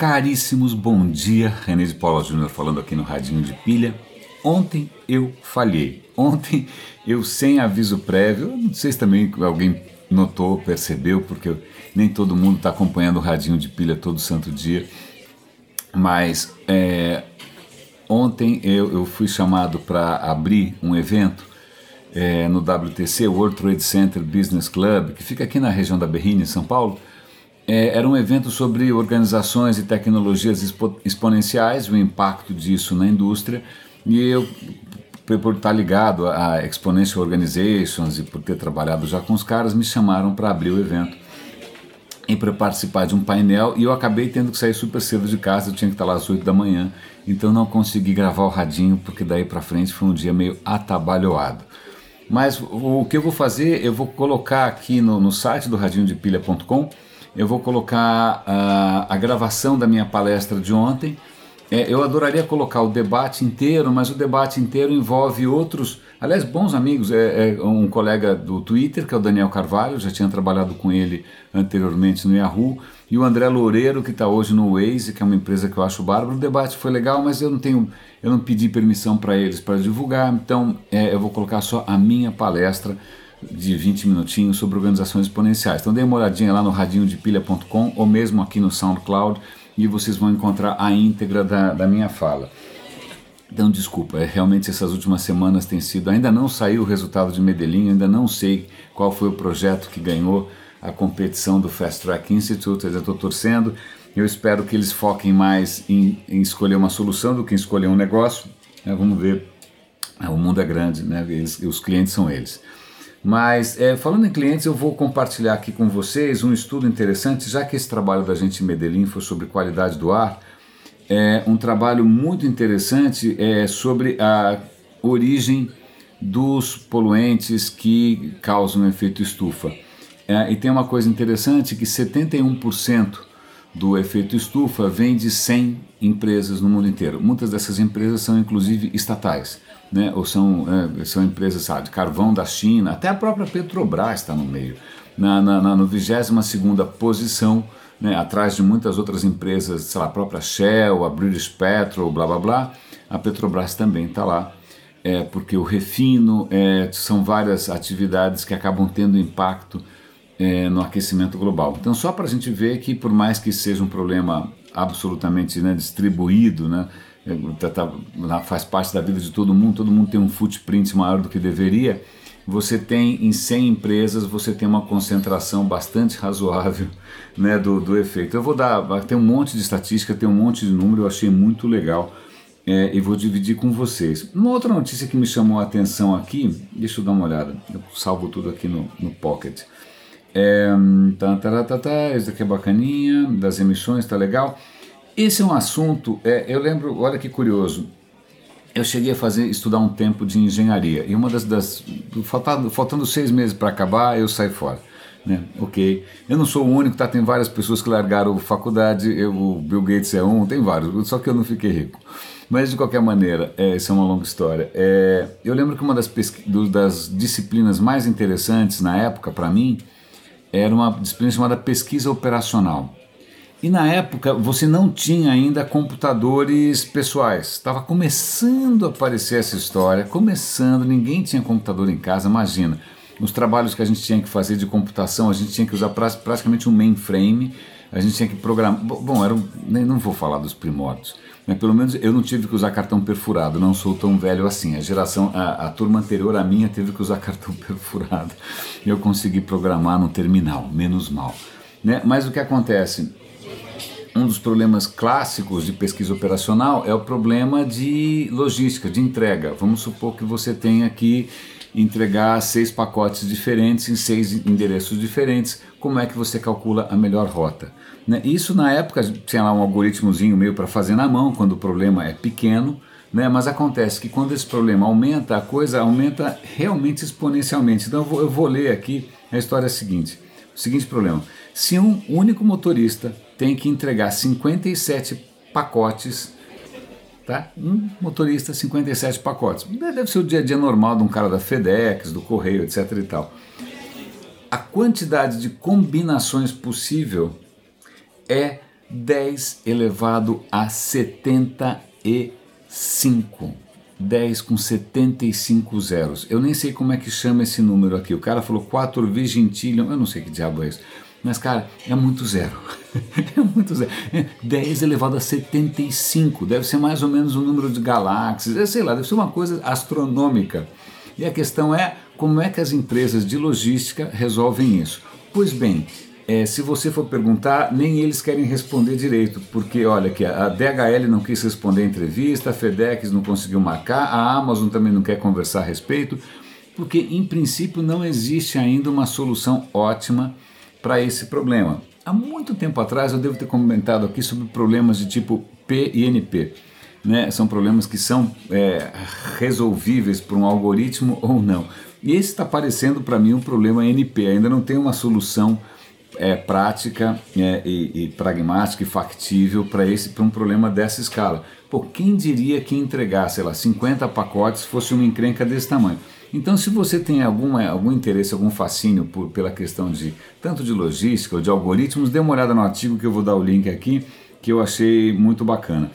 Caríssimos, bom dia. René de Paula Júnior falando aqui no Radinho de Pilha. Ontem eu falhei. Ontem eu, sem aviso prévio, não sei se também alguém notou, percebeu, porque nem todo mundo está acompanhando o Radinho de Pilha todo santo dia. Mas é, ontem eu, eu, fui chamado para abrir um evento é, no WTC, World Trade Center Business Club, que fica aqui na região da Berrini, em São Paulo. É, era um evento sobre organizações e tecnologias expo exponenciais, o impacto disso na indústria, e eu, por estar ligado a Exponential Organizations e por ter trabalhado já com os caras, me chamaram para abrir o evento e para participar de um painel e eu acabei tendo que sair super cedo de casa, eu tinha que estar lá às 8 da manhã, então não consegui gravar o radinho porque daí para frente foi um dia meio atabalhoado. Mas o que eu vou fazer, eu vou colocar aqui no, no site do radinhodepilha.com eu vou colocar a, a gravação da minha palestra de ontem. É, eu adoraria colocar o debate inteiro, mas o debate inteiro envolve outros, aliás, bons amigos. É, é, um colega do Twitter, que é o Daniel Carvalho, já tinha trabalhado com ele anteriormente no Yahoo, e o André Loureiro, que está hoje no Waze, que é uma empresa que eu acho bárbaro. O debate foi legal, mas eu não tenho, eu não pedi permissão para eles para divulgar, então é, eu vou colocar só a minha palestra de 20 minutinhos sobre organizações exponenciais. Então dê uma olhadinha lá no radinhodepilha.com ou mesmo aqui no SoundCloud e vocês vão encontrar a íntegra da, da minha fala. Então desculpa, é, realmente essas últimas semanas tem sido, ainda não saiu o resultado de Medellín, ainda não sei qual foi o projeto que ganhou a competição do Fast Track Institute, eu estou torcendo, eu espero que eles foquem mais em, em escolher uma solução do que em escolher um negócio, é, vamos ver, é, o mundo é grande, né? Eles, os clientes são eles. Mas é, falando em clientes, eu vou compartilhar aqui com vocês um estudo interessante, já que esse trabalho da gente em Medellín foi sobre qualidade do ar. É um trabalho muito interessante é, sobre a origem dos poluentes que causam efeito estufa. É, e tem uma coisa interessante que 71% do efeito estufa vem de 100 empresas no mundo inteiro. Muitas dessas empresas são inclusive estatais né, ou são, é, são empresas sabe, de carvão da China, até a própria Petrobras está no meio, na, na, na no 22 posição, né, atrás de muitas outras empresas, sei lá, a própria Shell, a British Petrol, blá blá blá, a Petrobras também está lá, é, porque o refino é, são várias atividades que acabam tendo impacto é, no aquecimento global. Então, só para a gente ver que, por mais que seja um problema absolutamente né, distribuído, né, tá, tá, faz parte da vida de todo mundo, todo mundo tem um footprint maior do que deveria, você tem em 100 empresas, você tem uma concentração bastante razoável né, do, do efeito. Eu vou dar, tem um monte de estatística, tem um monte de número, eu achei muito legal é, e vou dividir com vocês. Uma outra notícia que me chamou a atenção aqui, deixa eu dar uma olhada, eu salvo tudo aqui no, no Pocket. É, tá, tá, tá, tá, isso aqui é bacaninha, das emissões, tá legal. Esse é um assunto, é, eu lembro, olha que curioso, eu cheguei a fazer estudar um tempo de engenharia e uma das, das faltando, faltando seis meses para acabar eu saí fora né? Ok. Eu não sou o único tá? Tem várias pessoas que largaram faculdade eu, o Bill Gates é um tem vários só que eu não fiquei rico. Mas de qualquer maneira é, essa é uma longa história. É, eu lembro que uma das, das disciplinas mais interessantes na época para mim era uma disciplina chamada pesquisa operacional e na época você não tinha ainda computadores pessoais. Estava começando a aparecer essa história, começando, ninguém tinha computador em casa, imagina. Os trabalhos que a gente tinha que fazer de computação, a gente tinha que usar praticamente um mainframe, a gente tinha que programar. Bom, era um, não vou falar dos primórdios, mas pelo menos eu não tive que usar cartão perfurado, não sou tão velho assim. A geração, a, a turma anterior à minha teve que usar cartão perfurado. E eu consegui programar no terminal, menos mal. Né? Mas o que acontece? Um dos problemas clássicos de pesquisa operacional é o problema de logística, de entrega. Vamos supor que você tenha que entregar seis pacotes diferentes em seis endereços diferentes. Como é que você calcula a melhor rota? Né? Isso na época tinha lá um algoritmozinho meio para fazer na mão, quando o problema é pequeno. Né? Mas acontece que quando esse problema aumenta, a coisa aumenta realmente exponencialmente. Então eu vou, eu vou ler aqui a história seguinte. O seguinte problema: se um único motorista tem que entregar 57 pacotes, tá? Um motorista, 57 pacotes. Deve ser o dia a dia normal de um cara da FedEx, do Correio, etc e tal. A quantidade de combinações possível é 10 elevado a 75. 10 com 75 zeros. Eu nem sei como é que chama esse número aqui. O cara falou 4 vigintillion, eu não sei que diabo é isso. Mas, cara, é muito zero. é muito zero. 10 elevado a 75. Deve ser mais ou menos o número de galáxias. É, sei lá, deve ser uma coisa astronômica. E a questão é como é que as empresas de logística resolvem isso. Pois bem, é, se você for perguntar, nem eles querem responder direito, porque olha que a DHL não quis responder a entrevista, a FedEx não conseguiu marcar, a Amazon também não quer conversar a respeito, porque em princípio não existe ainda uma solução ótima para esse problema. Há muito tempo atrás eu devo ter comentado aqui sobre problemas de tipo P e NP. Né? São problemas que são é, resolvíveis por um algoritmo ou não. E esse está parecendo para mim um problema NP, ainda não tem uma solução é, prática é, e, e, pragmática e factível para esse para um problema dessa escala. Pô, quem diria que entregar, sei lá, 50 pacotes fosse uma encrenca desse tamanho? Então, se você tem algum, interesse, algum fascínio por, pela questão de tanto de logística ou de algoritmos, dê uma olhada no artigo que eu vou dar o link aqui, que eu achei muito bacana.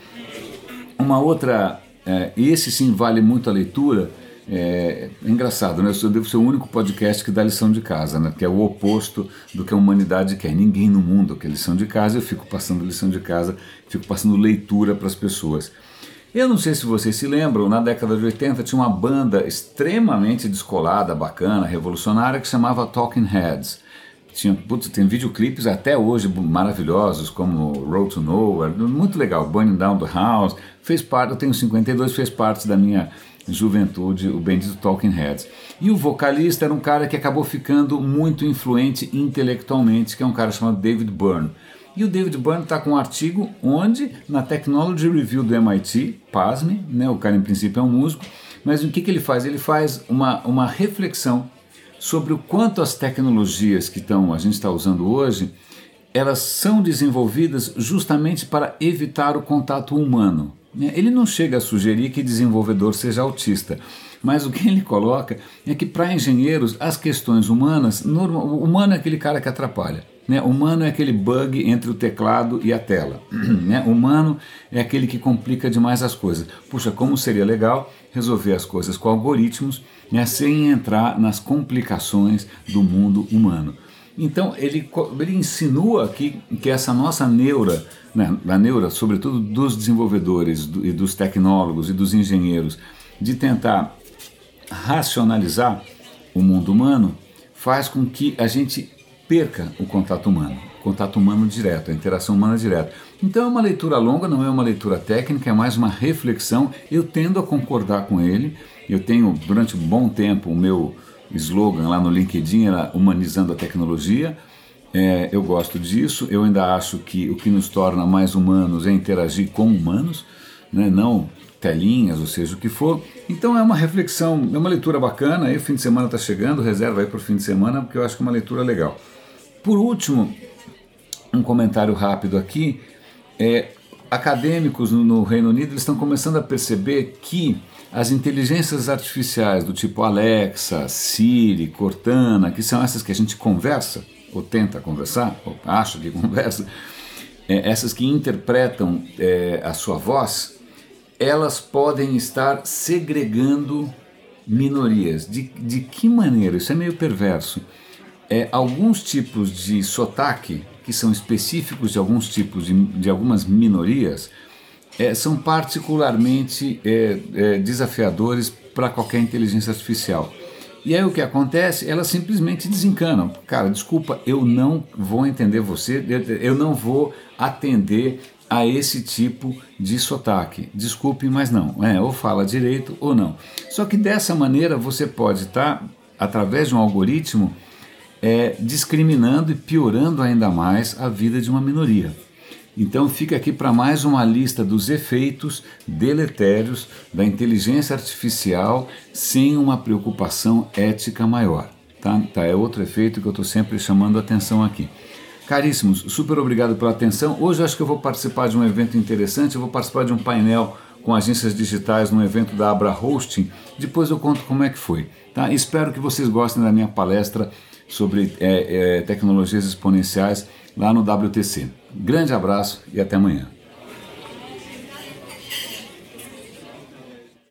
Uma outra, é, esse sim vale muito a leitura, é, é, engraçado, né? Eu devo ser o único podcast que dá lição de casa, né? Que é o oposto do que a humanidade quer. Ninguém no mundo quer lição de casa, eu fico passando lição de casa, fico passando leitura para as pessoas. Eu não sei se vocês se lembram, na década de 80 tinha uma banda extremamente descolada, bacana, revolucionária, que chamava Talking Heads. Tinha, putz, tem videoclipes até hoje maravilhosos, como Road to Nowhere, muito legal, Burning Down the House, fez parte, eu tenho 52, fez parte da minha juventude, o bendito Talking Heads. E o vocalista era um cara que acabou ficando muito influente intelectualmente, que é um cara chamado David Byrne. E o David Byrne está com um artigo onde, na Technology Review do MIT, pasme, né, o cara em princípio é um músico, mas o que, que ele faz? Ele faz uma, uma reflexão sobre o quanto as tecnologias que tão, a gente está usando hoje, elas são desenvolvidas justamente para evitar o contato humano. Né? Ele não chega a sugerir que desenvolvedor seja autista, mas o que ele coloca é que para engenheiros as questões humanas, normal, o humano é aquele cara que atrapalha. Né? Humano é aquele bug entre o teclado e a tela. né? Humano é aquele que complica demais as coisas. Puxa, como seria legal resolver as coisas com algoritmos né? sem entrar nas complicações do mundo humano. Então ele, ele insinua que, que essa nossa neura, né, a neura, sobretudo dos desenvolvedores do, e dos tecnólogos e dos engenheiros, de tentar racionalizar o mundo humano, faz com que a gente perca o contato humano, o contato humano direto, a interação humana direta. Então é uma leitura longa, não é uma leitura técnica, é mais uma reflexão. Eu tendo a concordar com ele. Eu tenho durante um bom tempo o meu slogan lá no LinkedIn era humanizando a tecnologia. É, eu gosto disso. Eu ainda acho que o que nos torna mais humanos é interagir com humanos, né? não telinhas, ou seja, o que for. Então é uma reflexão, é uma leitura bacana. Aí o fim de semana está chegando, reserva aí para o fim de semana, porque eu acho que é uma leitura legal. Por último, um comentário rápido aqui. É, acadêmicos no, no Reino Unido estão começando a perceber que as inteligências artificiais do tipo Alexa, Siri, Cortana, que são essas que a gente conversa, ou tenta conversar, ou acha que conversa, é, essas que interpretam é, a sua voz, elas podem estar segregando minorias. De, de que maneira? Isso é meio perverso é, alguns tipos de sotaque, que são específicos de alguns tipos de, de algumas minorias, é, são particularmente é, é, desafiadores para qualquer inteligência artificial. E aí o que acontece? Elas simplesmente desencanam. Cara, desculpa, eu não vou entender você, eu não vou atender a esse tipo de sotaque. Desculpe, mas não. É, ou fala direito ou não. Só que dessa maneira você pode estar, tá, através de um algoritmo, é, discriminando e piorando ainda mais a vida de uma minoria. Então fica aqui para mais uma lista dos efeitos deletérios da inteligência artificial sem uma preocupação ética maior. Tá? tá é outro efeito que eu estou sempre chamando a atenção aqui. Caríssimos, super obrigado pela atenção. Hoje acho que eu vou participar de um evento interessante, eu vou participar de um painel com agências digitais no evento da Abra Hosting. Depois eu conto como é que foi. Tá? Espero que vocês gostem da minha palestra sobre é, é, tecnologias exponenciais lá no WTC. Grande abraço e até amanhã.